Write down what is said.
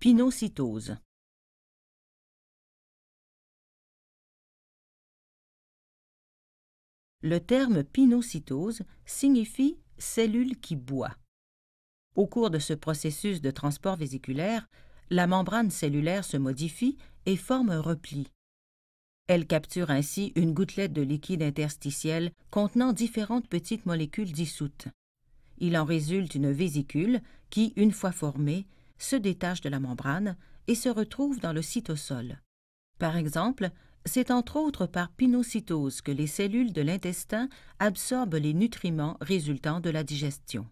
Pinocytose. Le terme pinocytose signifie cellule qui boit. Au cours de ce processus de transport vésiculaire, la membrane cellulaire se modifie et forme un repli. Elle capture ainsi une gouttelette de liquide interstitiel contenant différentes petites molécules dissoutes. Il en résulte une vésicule qui, une fois formée, se détache de la membrane et se retrouve dans le cytosol. Par exemple, c'est entre autres par pinocytose que les cellules de l'intestin absorbent les nutriments résultant de la digestion.